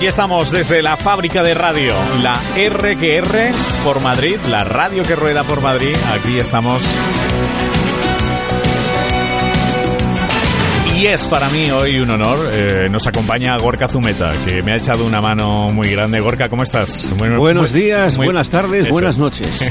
aquí estamos desde la fábrica de radio, la RQR por Madrid, la radio que rueda por Madrid. Aquí estamos Y es para mí hoy un honor. Eh, nos acompaña Gorka Zumeta, que me ha echado una mano muy grande. Gorka, ¿cómo estás? Buenos días, buenas tardes, buenas noches.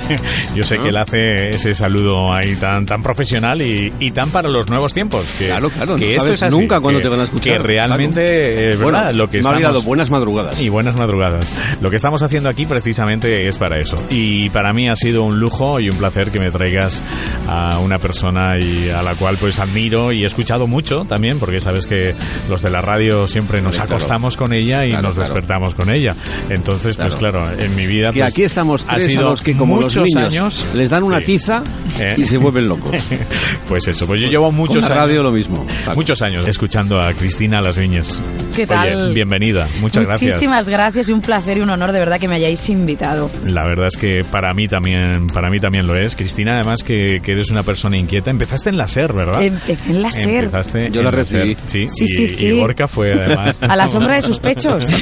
Yo sé que él hace ese saludo ahí tan tan profesional y, y tan para los nuevos tiempos. Que, claro, claro, que no sabes nunca cuándo te van a escuchar. Que realmente, bueno, lo que me estamos... ha dado buenas madrugadas. Y buenas madrugadas. Lo que estamos haciendo aquí precisamente es para eso. Y para mí ha sido un lujo y un placer que me traigas a una persona y a la cual pues admiro y he escuchado mucho también también, porque sabes que los de la radio siempre nos acostamos con ella y nos despertamos con ella. Entonces, pues claro, en mi vida... que pues, aquí estamos ha tres sido a los que como los muchos niños años les dan una Sí. tiza Eh. y se vuelven locos. pues eso, pues yo llevo Con muchos la años... radio lo mismo. Paco. Muchos años escuchando a Cristina Las Viñes. ¿Qué tal? Oye, bienvenida, muchas gracias. Muchísimas gracias y un placer y un honor de verdad que me hayáis invitado. La verdad es que para mí también, para mí también lo es. Cristina, además que, que eres una persona inquieta. Empezaste en la SER, ¿verdad? Empecé en la SER. Empezaste Yo en la SER, recibí. Sí, Sí, y, sí, sí. y Gorka fue además... A la sombra de sus pechos.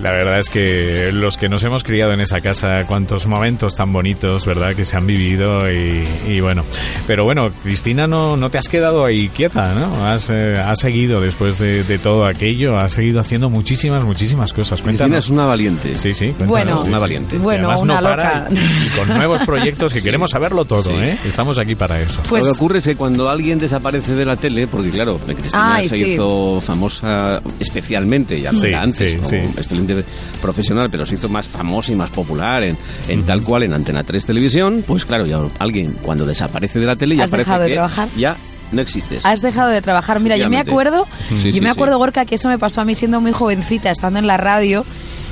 La verdad es que los que nos hemos criado en esa casa, cuántos momentos tan bonitos, ¿verdad? Que se han vivido y, y bueno. Pero bueno, Cristina, no, no te has quedado ahí quieta, ¿no? Has, eh, has seguido después de, de todo aquello, has seguido haciendo muchísimas, muchísimas cosas. Cristina Cuéntanos. es una valiente. Sí, sí, cuéntanos. Bueno, Sí, una valiente. Bueno, además una no para loca. y, y con nuevos proyectos que queremos saberlo todo, Sí. ¿eh? Estamos aquí para eso. Pues Lo que ocurre es que cuando alguien desaparece de la tele, porque claro, Cristina Ay, se sí. hizo famosa especialmente, ya no Sí, era antes, sí, como sí. excelente profesional, pero se hizo más famosa y más popular en, en tal cual en Antena 3 Televisión, pues claro, ya alguien cuando desaparece de la tele ya ¿Has parece dejado de que trabajar? ya no existes. Has dejado de trabajar. Mira, yo me acuerdo, Sí, yo sí, me sí. acuerdo, Gorka, que eso me pasó a mí siendo muy jovencita, estando en la radio.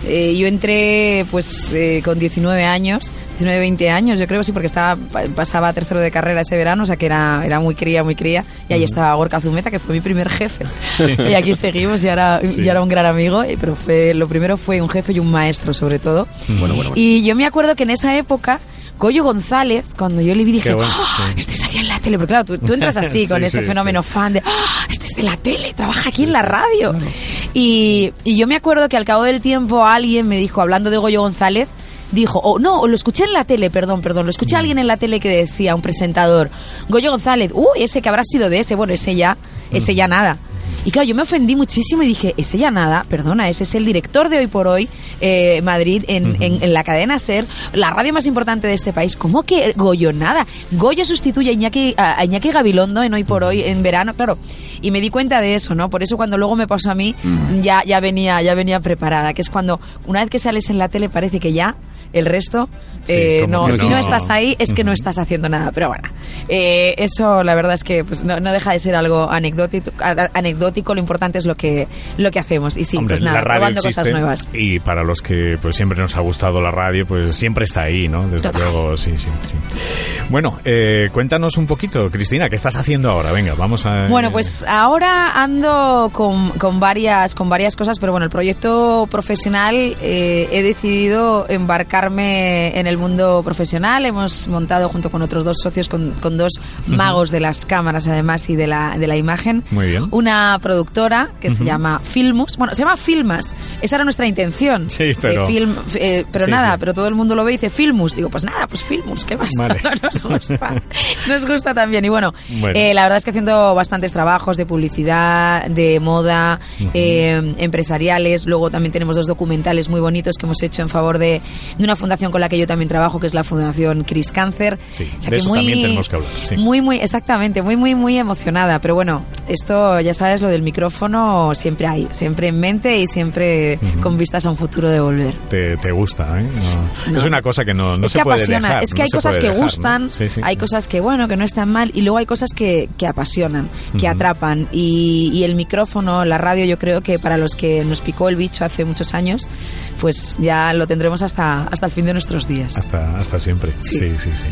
Eh, yo entré pues eh, con 19 años, 19, 20 años, yo creo, sí, porque estaba pa- pasaba tercero de carrera ese verano, o sea que era, era muy cría, muy cría. Y ahí estaba Gorka Zumeta, que fue mi primer jefe. Y aquí seguimos, y ahora, Sí. y ahora un gran amigo, eh, pero fue, lo primero fue un jefe y un maestro, sobre todo. Bueno, bueno, bueno. Y yo me acuerdo que en esa época, Goyo González, cuando yo le vi, dije, bueno, "Ah, sí. este salía en la tele. Porque claro, tú, tú entras así, con ese fenómeno fan de, "Ah, este es de la tele, trabaja aquí en la radio. Y, y yo me acuerdo que al cabo del tiempo alguien me dijo, hablando de Goyo González, dijo, o no, o lo escuché en la tele, perdón, perdón, lo escuché a alguien en la tele que decía, un presentador, Goyo González, uy, ese que habrá sido de ese, bueno, ese ya, ese ya nada. Y claro, yo me ofendí muchísimo y dije, ese ya nada, perdona, ese es el director de Hoy por Hoy, eh, Madrid, en, en- en la cadena SER, la radio más importante de este país. ¿Cómo que Goyo nada? Goyo sustituye a Iñaki, a a Iñaki Gabilondo en Hoy por Hoy, en verano, claro. Y me di cuenta de eso, ¿no? Por eso cuando luego me pasó a mí, ya, ya, venía, ya venía preparada, que es cuando una vez que sales en la tele parece que ya el resto, Sí, eh, no, si no. estás ahí es que no estás haciendo nada. Pero bueno, eh, eso la verdad es que pues, no, no deja de ser algo anecdótico. Lo importante es lo que, lo que hacemos. Y sí, Hombre, pues nada, probando cosas nuevas. y para los que pues siempre nos ha gustado la radio, pues siempre está ahí, ¿no? Desde Total. luego, sí, sí, sí. Bueno, eh, cuéntanos un poquito, Cristina, ¿qué estás haciendo ahora? Venga, vamos a... Bueno, pues ahora ando con, con varias con varias cosas, pero bueno, el proyecto profesional eh, he decidido embarcarme en el mundo profesional. Hemos montado junto con otros dos socios, con, con dos magos de las cámaras además y de la, de la imagen, Muy bien. una productora que se llama Filmus. Bueno, se llama Filmas. Esa era nuestra intención. Sí, de pero- film- eh, pero Sí, nada, sí. pero todo el mundo lo ve y dice Filmus. Digo, pues nada, pues Filmus, ¿qué más? Vale. Nos gusta. Nos gusta también. Y bueno, Bueno. eh, la verdad es que haciendo bastantes trabajos de publicidad, de moda, eh, empresariales. Luego también tenemos dos documentales muy bonitos que hemos hecho en favor de, de una fundación con la que yo también trabajo, que es la Fundación Cris Cáncer. Sí, de eso también tenemos que hablar, sí. Muy, muy, exactamente, muy, muy, muy emocionada. Pero bueno, esto ya sabes, lo del micrófono siempre hay, siempre en mente y siempre Ujú. con vistas a un futuro de volver. Te, te gusta, ¿eh? No- No. Es una cosa que no, no es se que puede apasiona, dejar, es que hay cosas que dejar, gustan, Sí, sí. hay cosas que bueno, que no están mal y luego hay cosas que, que apasionan, que Ujú. atrapan y, y el micrófono, la radio, yo creo que para los que nos picó el bicho hace muchos años, pues ya lo tendremos hasta, hasta el fin de nuestros días. Hasta, hasta siempre. Sí, Sí. sí, sí.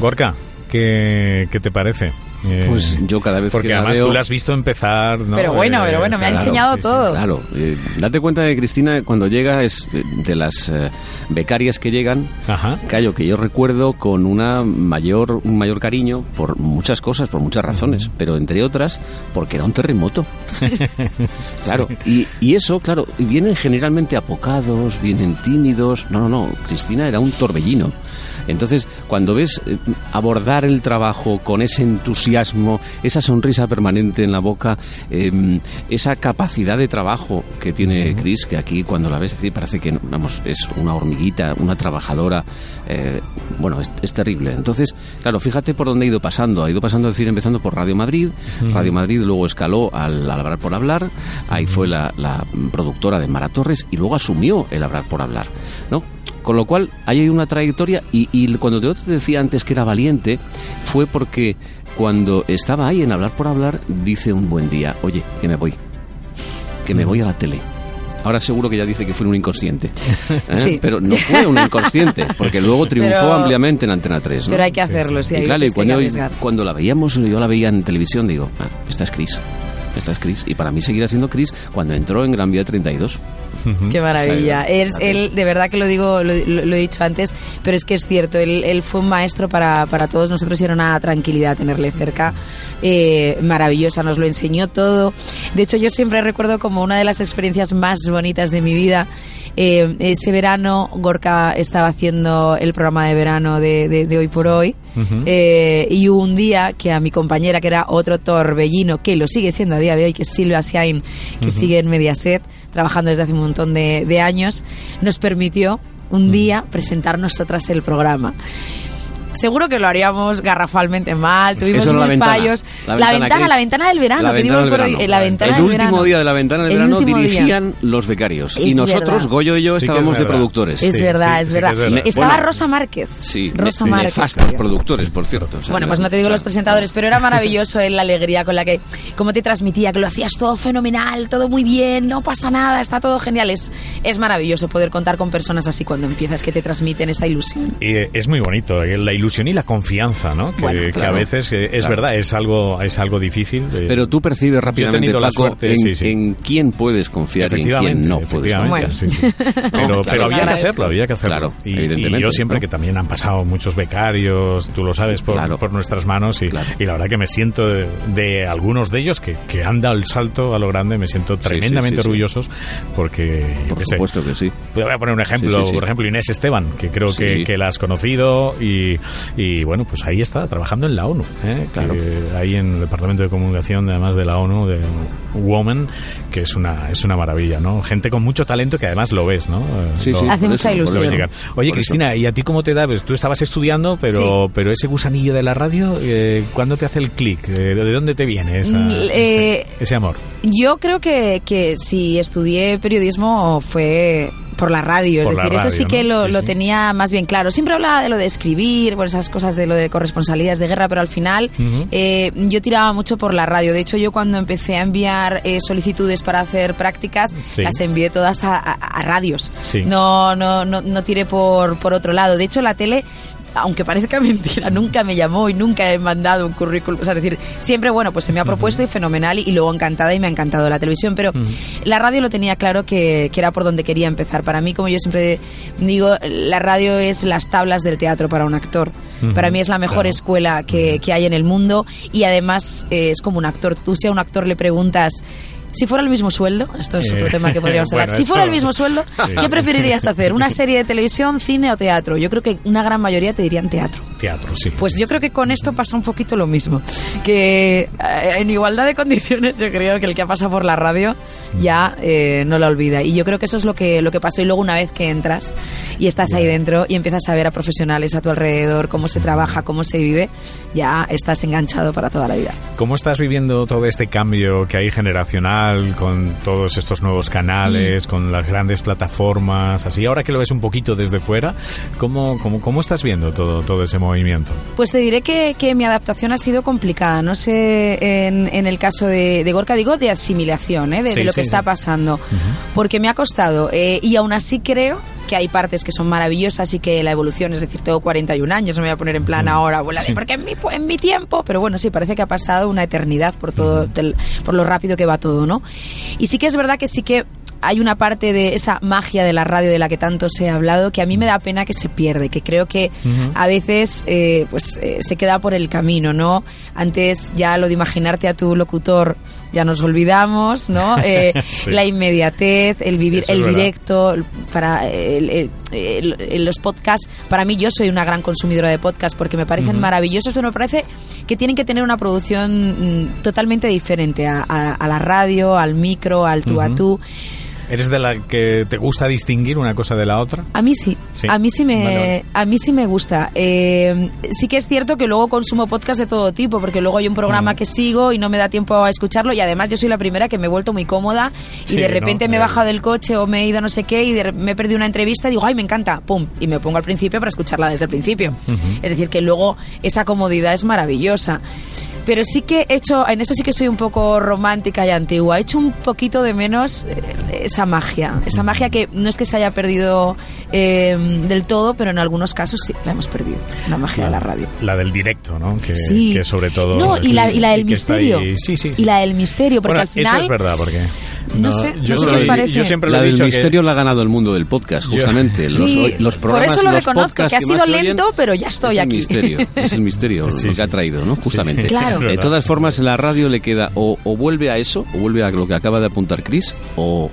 Gorka, ¿qué, qué te parece? Eh, Pues yo cada vez porque que la además veo- tú la has visto empezar, ¿no? Pero bueno, Eh, pero bueno, me ha claro, enseñado sí, sí. todo. Claro, eh, date cuenta de Cristina cuando llega es de las eh, becarias que llegan, Ajá. callo que yo recuerdo con una mayor un mayor cariño por muchas cosas, por muchas razones, pero entre otras porque era un terremoto. Claro, y, y eso, claro, vienen generalmente apocados, vienen tímidos. No, no, no, Cristina era un torbellino. Entonces, cuando ves eh, abordar el trabajo con ese entusiasmo, esa sonrisa permanente en la boca, eh, esa capacidad de trabajo que tiene Cris, que aquí cuando la ves, parece que, vamos, es una hormiguita, una trabajadora, eh, bueno, es, es terrible. Entonces, claro, fíjate por dónde ha ido pasando. Ha ido pasando, es decir, empezando por Radio Madrid, Radio Madrid luego escaló al, al Hablar por Hablar, ahí fue la, la productora de Mara Torres y luego asumió el Hablar por Hablar, ¿no? Con lo cual, ahí hay una trayectoria y, y cuando yo te decía antes que era valiente, fue porque cuando estaba ahí en Hablar por Hablar, dice un buen día, oye, que me voy, que me voy a la tele. Ahora seguro que ya dice que fue un inconsciente. ¿eh? Sí. Pero no fue un inconsciente, porque luego triunfó Pero- ampliamente en Antena 3. ¿no? Pero hay que hacerlo, sí. y hay claro, y cuando, cuando la veíamos, yo la veía en televisión, digo, ah, esta es Cris. Esta es Cris. Y para mí seguirá siendo Cris cuando entró en Gran Vía 32. Qué maravilla. O sea, Es, él, de verdad que lo digo, lo, lo- lo he dicho antes, pero es que es cierto, él, él fue un maestro para, para todos nosotros y era una tranquilidad tenerle cerca. eh, maravillosa, nos lo enseñó todo. De hecho, yo siempre recuerdo como una de las experiencias más bonitas de mi vida. Eh, ese verano, Gorka estaba haciendo el programa de verano de, de- de Hoy por Hoy. Eh, y hubo un día que a mi compañera, que era otro torbellino, que lo sigue siendo a día de hoy, que es Silvia Siain, que sigue en Mediaset, trabajando desde hace un montón de, de años, nos permitió un día presentar nosotras el programa. Seguro que lo haríamos garrafalmente mal, tuvimos la mil ventana. fallos. La La ventana, la ventana del verano, La que digo ventana del verano. eh, la ventana el del último verano. día de la ventana del El verano día. dirigían los becarios. Es y nosotros, verdad. Goyo y yo, Sí que es estábamos de productores. Es verdad, sí, es sí verdad. es verdad. Estaba Bueno, Rosa Márquez. Sí, Rosa Márquez. nefastos productores, por cierto. O sea, Bueno, pues no te digo o sea, los presentadores, pero era maravilloso la alegría con la que, cómo te transmitía, que lo hacías todo fenomenal, todo muy bien, no pasa nada, está todo genial. Es, es maravilloso poder contar con personas así cuando empiezas, que te transmiten esa ilusión. Y, eh, es muy bonito, eh, la ilusión y la confianza, ¿no? Que, Bueno, que claro, a veces eh, es claro. verdad, es algo, es algo difícil. eh, Pero tú percibes rápidamente, la suerte, en, sí, sí. en quién puedes confiar y en quién no puedes efectivamente, confiar. sí, sí. Pero, claro, pero había que hacerlo, había que hacerlo. Claro, y, y evidentemente, yo siempre ¿no? que también han pasado muchos becarios, tú lo sabes, por, Claro. por nuestras manos y, Claro. y la verdad que me siento de, de algunos de ellos que, que han dado el salto a lo grande, me siento tremendamente sí, sí. orgullosos porque, Por sé, supuesto que sí. Voy a poner un ejemplo, Sí, sí, sí. por ejemplo Inés Esteban, que creo que, que la has conocido y, y, bueno, pues ahí está, trabajando en la ONU, ¿eh? Claro. Que ahí en el Departamento de Comunicación, además de la ONU, de Woman, que es una es una maravilla, ¿no? Gente con mucho talento que además lo ves, ¿no? Eh, Sí, lo- sí, Hace mucha ilusión. Oye, Por Cristina, ¿y a ti cómo te da? Pues tú estabas estudiando, pero, pero ese gusanillo de la radio, eh, ¿cuándo te hace el clic? Eh, ¿De dónde te viene esa- Mm, eh, ese, ese amor? Yo creo que, que si estudié periodismo fue por la radio, Por es la decir, eso sí que lo, Sí, lo sí. tenía más bien claro. Siempre hablaba de lo de escribir, bueno, esas cosas de lo de corresponsalías de guerra, pero al final eh, yo tiraba mucho por la radio. De hecho, yo cuando empecé a enviar eh, solicitudes para hacer prácticas, Sí. las envié todas a, a- a radios. Sí. No, no, no, no tiré por, por otro lado. De hecho, la tele aunque parezca mentira, nunca me llamó y nunca he mandado un currículum. O sea, es decir, siempre, bueno, pues se me ha propuesto y fenomenal y, y luego encantada y me ha encantado la televisión. Pero la radio lo tenía claro que, que era por donde quería empezar. Para mí, como yo siempre digo, la radio es las tablas del teatro para un actor. Para mí es la mejor claro. escuela que, que hay en el mundo y además eh, es como un actor. Tú si a un actor le preguntas... Si fuera el mismo sueldo, esto es otro Eh, tema que podríamos bueno, hablar. Si fuera el mismo sueldo, Sí. ¿qué preferirías hacer? ¿Una serie de televisión, cine o teatro? Yo creo que una gran mayoría te dirían teatro. Teatro, sí. Pues sí, yo creo que con esto pasa un poquito lo mismo. Que eh, en igualdad de condiciones yo creo que el que ha pasado por la radio ya eh, no la olvida. Y yo creo que eso es lo que, lo que pasó. Y luego una vez que entras y estás ahí dentro y empiezas a ver a profesionales a tu alrededor, cómo se trabaja, cómo se vive, ya estás enganchado para toda la vida. ¿Cómo estás viviendo todo este cambio que hay generacional con todos estos nuevos Mm. canales, con las grandes plataformas, así? Ahora que lo ves un poquito desde fuera, ¿cómo, cómo, cómo estás viendo todo, todo ese movimiento? Pues te diré que, que mi adaptación ha sido complicada. No sé, en, en el caso de, de Gorka, digo de asimilación, ¿eh? de, Sí, de lo sí, que que está pasando. Porque me ha costado. eh, y aún así creo que hay partes que son maravillosas y que la evolución, es decir, tengo 41 años, no me voy a poner en plan ahora, Sí. porque en mi, en mi tiempo, pero bueno, sí, parece que ha pasado una eternidad por todo, del- por lo rápido que va todo, ¿no? Y sí que es verdad que sí que hay una parte de esa magia de la radio de la que tanto se ha hablado que a mí me da pena que se pierde, que creo que a veces eh, pues eh, se queda por el camino, ¿no? Antes ya lo de imaginarte a tu locutor ya nos olvidamos, ¿no? Eh, Sí. La inmediatez, el vivir, Eso el directo, para el- el- el- el- los podcasts. Para mí yo soy una gran consumidora de podcasts porque me parecen maravillosos, pero me parece que tienen que tener una producción mm, totalmente diferente a, a- a la radio, al micro, al tú a tú. ¿Eres de la que te gusta distinguir una cosa de la otra? A mí sí, Sí. a mí sí me, Vale, vale. a mí sí me gusta. Eh, sí que es cierto que luego consumo podcast de todo tipo, porque luego hay un programa Mm. que sigo y no me da tiempo a escucharlo y además yo soy la primera que me he vuelto muy cómoda Sí, y de ¿no? repente me he Eh. bajado del coche o me he ido no sé qué y de me he perdido una entrevista y digo, ay, me encanta, pum, y me pongo al principio para escucharla desde el principio. Es decir, que luego esa comodidad es maravillosa. Pero sí que he hecho, en eso sí que soy un poco romántica y antigua. He hecho un poquito de menos eh, esa magia. Esa magia que no es que se haya perdido eh, del todo, pero en algunos casos sí la hemos perdido. La magia de la radio. La del directo, ¿no? Que, Sí. que sobre todo... No, y la, y la del misterio. Sí, sí, sí. Y la del misterio, porque Bueno, al final. Eso es verdad, porque... No sé, yo, no sé qué os parece. yo siempre lo La he del dicho misterio que... la ha ganado el mundo del podcast, Yo- justamente. Los, Sí, los programas, por eso lo los reconozco, que ha sido oyen, lento, pero ya estoy es aquí. El misterio, es el misterio Sí, lo que ha traído, ¿no? Justamente. sí. Claro. De todas formas, la radio le queda o, o vuelve a eso, o vuelve a lo que acaba de apuntar Chris, o,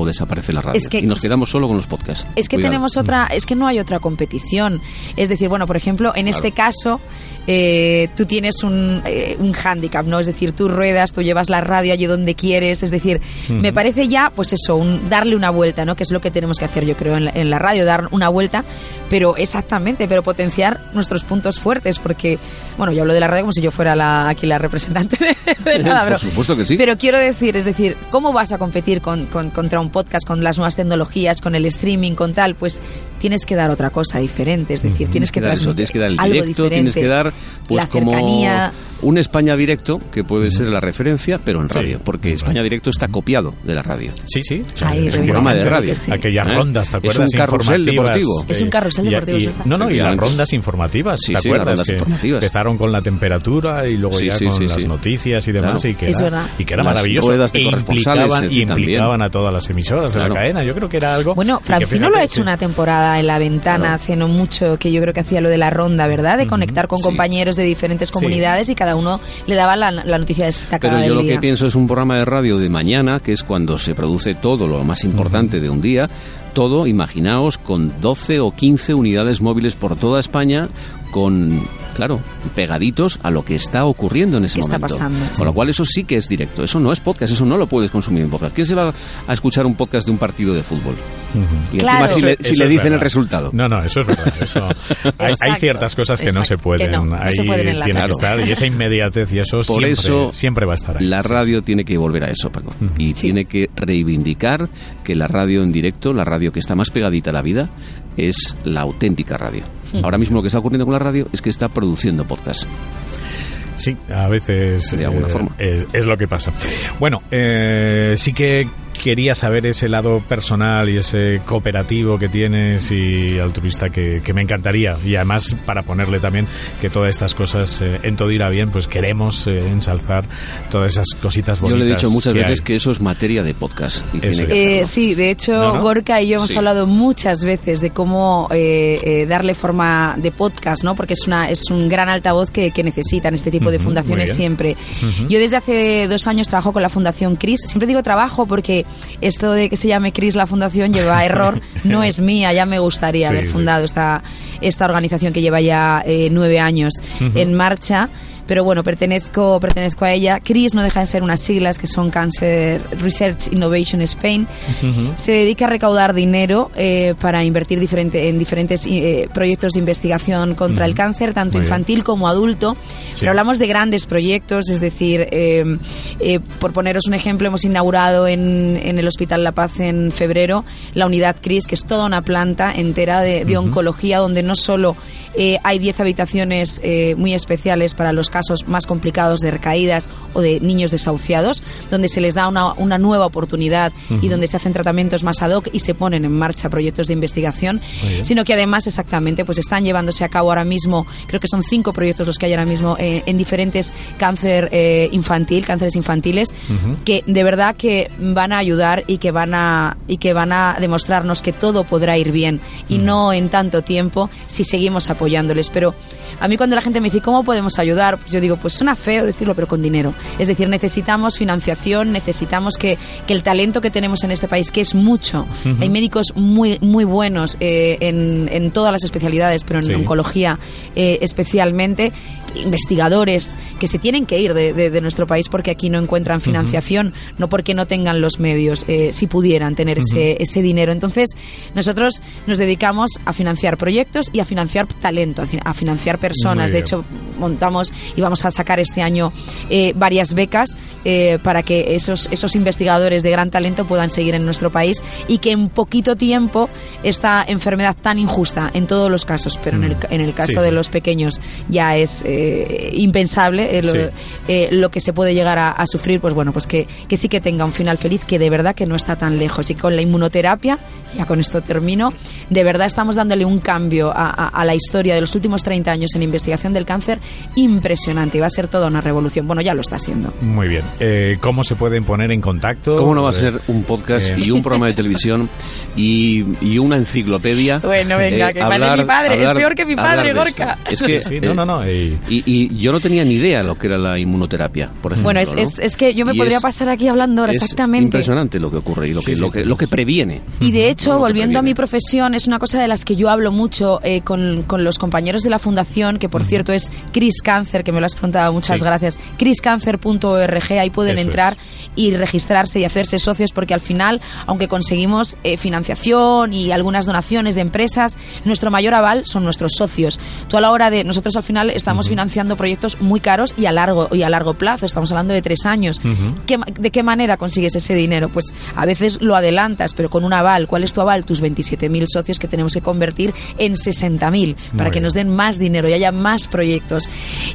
o desaparece la radio. Es que- y nos quedamos solo con los podcasts. Es que Cuidado. tenemos otra, es que no hay otra competición. Es decir, bueno, por ejemplo, en este caso, eh, tú tienes un, eh, un hándicap, ¿no? Es decir, tú ruedas, tú llevas la radio allí donde quieres. Es decir, me parece ya, pues eso, un, darle una vuelta, ¿no? Que es lo que tenemos que hacer, yo creo, en la, en la radio, dar una vuelta, pero exactamente, pero potenciar nuestros puntos fuertes, porque, bueno, yo hablo de la radio como si yo fuera la, aquí la representante de, de nada, Por pero, supuesto que sí. pero quiero decir, es decir, ¿cómo vas a competir con, con- contra un podcast, con las nuevas tecnologías, con el streaming, con tal? Pues tienes que dar otra cosa diferente, es decir, tienes que dar eso, tienes que dar el algo directo, diferente. tienes que dar pues la como cercanía. un España directo que puede ser la referencia, pero en Sí, radio, porque España radio. directo está copiado de la radio. Sí, sí. Ahí, Es un programa de radio. sí. Aquellas ¿Eh? rondas, ¿te Es acuerdas? un carrusel deportivo. Es un carrusel Y- deportivo, no, no, y las rondas informativas, Sí, ¿te sí, acuerdas? las rondas que informativas. Empezaron con la temperatura y luego Sí, ya sí, con sí, las sí. noticias y demás. Claro. Y que Es era, verdad. y que era Las maravilloso. ruedas de e implicaban, y implicaban a todas las emisoras de la cadena. Yo creo que era algo... Bueno, Francino lo ha hecho una temporada en La Ventana Claro. hace no mucho, que yo creo que hacía lo de la ronda, ¿verdad? De conectar con compañeros de diferentes comunidades y cada uno le daba la, la noticia destacada Pero yo del lo día. que pienso es un programa de radio de mañana, que es cuando se produce todo lo más importante de un día, todo, imaginaos, con 12 o 15 unidades móviles por toda España, con, claro, pegaditos a lo que está ocurriendo en ese ¿Qué está momento. pasando? Con lo cual eso sí que es directo, eso no es podcast, eso no lo puedes consumir en podcast. ¿Quién se va a escuchar un podcast de un partido de fútbol? Ujú. Y Claro. encima si le, si le dicen el verdad. resultado. No, no, eso es verdad. Eso, hay, hay Exacto, ciertas cosas que no se exacto, pueden. que no, no ahí se pueden tiene que Claro. estar. Y esa inmediatez y eso, Por siempre, eso siempre va a estar ahí. La radio tiene que volver a eso, Paco. Y tiene que reivindicar que la radio en directo, la radio que está más pegadita a la vida, es la auténtica radio. Ahora mismo lo que está ocurriendo con la radio es que está produciendo podcast. Sí, a veces De alguna eh, forma. Es, es lo que pasa. Bueno, eh, sí que quería saber ese lado personal y ese cooperativo que tienes y altruista que, que me encantaría. Y además, para ponerle también que todas estas cosas eh, en todo irá bien, pues queremos eh, ensalzar todas esas cositas Yo bonitas. le he dicho muchas que veces hay. que eso es materia de podcast. Y tiene que. Eh, sí, de hecho, ¿No, no? Gorka y yo hemos Sí. hablado muchas veces de cómo eh, eh, darle forma de podcast, ¿no? Porque es una es un gran altavoz que, que necesitan este tipo de Ujú, muy fundaciones siempre. Yo desde hace dos años trabajo con la Fundación CRIS. Siempre digo trabajo porque esto de que se llame CRIS la fundación lleva error. No es mía, ya me gustaría Sí, haber sí. fundado esta, esta organización que lleva ya eh, nueve años en marcha. Pero bueno, pertenezco, pertenezco a ella. CRIS no deja de ser unas siglas que son Cancer Research Innovation Spain. Se dedica a recaudar dinero eh, para invertir diferente, en diferentes eh, proyectos de investigación contra el cáncer, tanto Muy bien. infantil como adulto. Sí. Pero hablamos de grandes proyectos, es decir, eh, eh, por poneros un ejemplo, hemos inaugurado en en, el Hospital La Paz en febrero la unidad CRIS, que es toda una planta entera de, de oncología, donde no solo hay 10 habitaciones muy especiales para los casos más complicados de recaídas o de niños desahuciados, donde se les da una, una nueva oportunidad y donde se hacen tratamientos más ad hoc y se ponen en marcha proyectos de investigación, sino que además exactamente pues están llevándose a cabo ahora mismo, creo que son cinco proyectos los que hay ahora mismo eh, en diferentes cáncer eh, infantil, cánceres infantiles, que de verdad que van a ayudar y que van a y que van a demostrarnos que todo podrá ir bien y no en tanto tiempo si seguimos apoyándoles. Pero a mí cuando la gente me dice cómo podemos ayudar, yo digo pues suena feo decirlo, pero con dinero. Es decir, necesitamos financiación, necesitamos que, que el talento que tenemos en este país, que es mucho, hay médicos muy muy buenos eh, en, en todas las especialidades, pero en Sí. oncología eh, especialmente, investigadores que se tienen que ir de, de- de nuestro país porque aquí no encuentran financiación, no porque no tengan los medios, eh, si pudieran tener ese, ese dinero. Entonces, nosotros nos dedicamos a financiar proyectos y a financiar talento, a fi- a financiar personas. De hecho, montamos y vamos a sacar este año eh, varias becas eh, para que esos, esos investigadores de gran talento puedan seguir en nuestro país y que en poquito tiempo esta enfermedad tan injusta en todos los casos, pero en el, en el caso Mm. Sí, de sí. los pequeños ya es eh, impensable lo, Sí. lo que se puede llegar a, a sufrir, pues bueno, pues que, que sí que tenga un final feliz, que de verdad que no está tan lejos. Y con la inmunoterapia, ya con esto termino, de verdad estamos dándole un cambio a, a- a la historia de los últimos 30 años en investigación del cáncer impresionante. Y va a ser toda una revolución. Bueno, ya lo está siendo. Muy bien. Eh, ¿Cómo se pueden poner en contacto? ¿Cómo no va a Eh, ser un podcast eh. y un programa de televisión y, y una enciclopedia? Bueno, venga, que vale mi padre, es peor que mi hablar padre, Gorka. Es que, Sí, no, eh, no, no. eh, Y, y yo no tenía ni idea lo que era la inmunoterapia, por ejemplo. Bueno, es, ¿no? es, es que yo me Y podría es- pasar aquí hablando ahora, es exactamente. impresionante lo que ocurre y lo que, Sí, sí. lo que, lo que previene. Y de hecho, volviendo a mi profesión, es una cosa de las que yo hablo mucho eh, con, con los compañeros de la fundación, que por cierto es Chris Cancer, que me lo has preguntado, muchas Sí. gracias. chriscancer.org, ahí pueden Eso entrar y registrarse y hacerse socios, porque al final, aunque conseguimos eh, financiación y algunas donaciones de empresas, nuestro mayor aval son nuestros socios. Tú a la hora de, nosotros al final estamos financiando proyectos muy caros y a largo, y a largo plazo, estamos hablando de tres años. Ujú. ¿Qué ma- ¿De qué manera consigues ese dinero? Pues a veces lo adelantas, pero con un aval. ¿Cuál es tu aval? Tus 27.000 socios que tenemos que convertir en 60.000 para que nos den más dinero y haya más proyectos.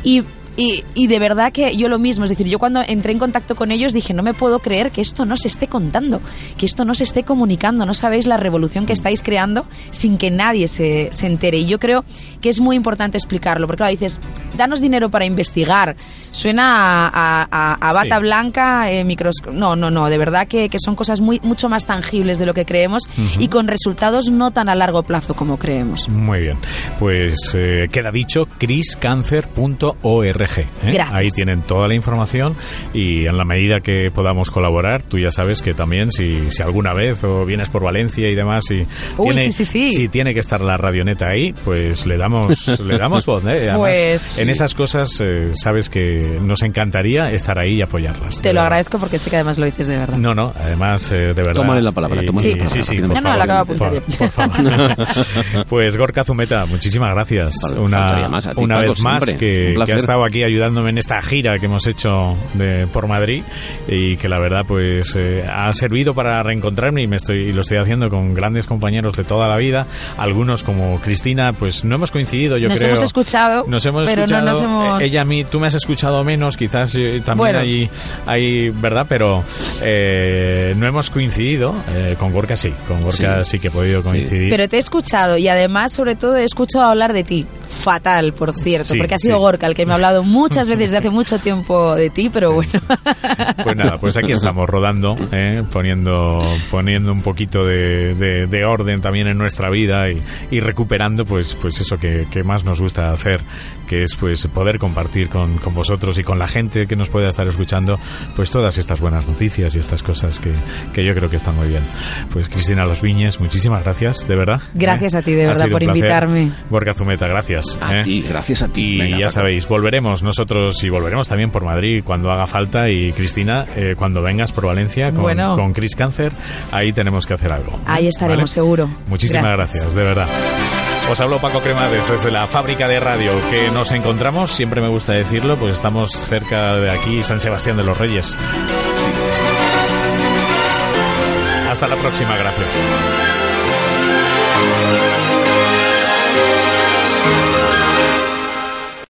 Y y, y de verdad que yo lo mismo, es decir, yo cuando entré en contacto con ellos dije, no me puedo creer que esto no se esté contando, que esto no se esté comunicando, no sabéis la revolución que estáis creando sin que nadie se, se entere. Y yo creo que es muy importante explicarlo, porque claro, dices, danos dinero para investigar, suena a, a- a- a bata Sí. blanca, eh, micros... No, no, no, de verdad que, que son cosas muy, mucho más tangibles de lo que creemos y con resultados no tan a largo plazo como creemos. Muy bien. Pues eh, queda dicho, criscancer.org. ¿eh? Gracias. Ahí tienen toda la información y en la medida que podamos colaborar, tú ya sabes que también si, si alguna vez o vienes por Valencia y demás y Uy, tiene, sí, sí, sí. si tiene que estar la radioneta ahí, pues le damos le damos voz. ¿eh? Además, Pues, en esas cosas eh, sabes que nos encantaría estar ahí y apoyarlas. Te lo verdad. agradezco porque sé que además lo dices de verdad. No, no, además, eh, de verdad. Tómale la palabra, Y- tómale la sí, palabra, sí, sí, por No, no, la acabo de favor, apuntar por, por favor. pues Gorka Zumeta, muchísimas gracias Vale, una, más. A ti, una Paco, vez más siempre. que, que ha estado aquí ayudándome en esta gira que hemos hecho de, por Madrid y que la verdad pues eh, ha servido para reencontrarme y me estoy y lo estoy haciendo con grandes compañeros de toda la vida, algunos como Cristina, pues no hemos coincidido, yo nos creo. hemos escuchado, Nos hemos pero escuchado, no nos hemos... eh, ella a mí, tú me has escuchado menos, quizás eh, también Bueno. hay, hay, ¿verdad? Pero eh, no hemos coincidido, eh, con Gorka sí, con Gorka sí, Sí. que he podido Sí. coincidir. Pero te he escuchado y además, sobre todo, he escuchado hablar de ti. Fatal, por cierto, Sí, porque ha sido sí. Gorka el que me ha hablado muchas veces desde hace mucho tiempo de ti, pero bueno. Pues nada, pues aquí estamos rodando, ¿eh? poniendo, poniendo un poquito de, de- de orden también en nuestra vida y, y recuperando pues, pues eso que, que más nos gusta hacer, que es pues poder compartir con, con vosotros y con la gente que nos pueda estar escuchando pues todas estas buenas noticias y estas cosas que, que yo creo que están muy bien. Pues Cristina Los Viñes, muchísimas gracias, de verdad. Gracias ¿eh? a ti, de verdad, por invitarme. Borja Zumeta, gracias. A ¿eh? ti, gracias a ti. Y Venga, ya Paco. sabéis, volveremos nosotros y volveremos también por Madrid cuando haga falta. Y Cristina, eh, cuando vengas por Valencia con, Bueno. con Chris Cáncer, ahí tenemos que hacer algo. Ahí estaremos, ¿Vale? seguro. Muchísimas gracias. de verdad. Os hablo Paco Cremades desde la fábrica de radio que nos encontramos, siempre me gusta decirlo, pues estamos cerca de aquí, San Sebastián de los Reyes. Hasta la próxima, gracias.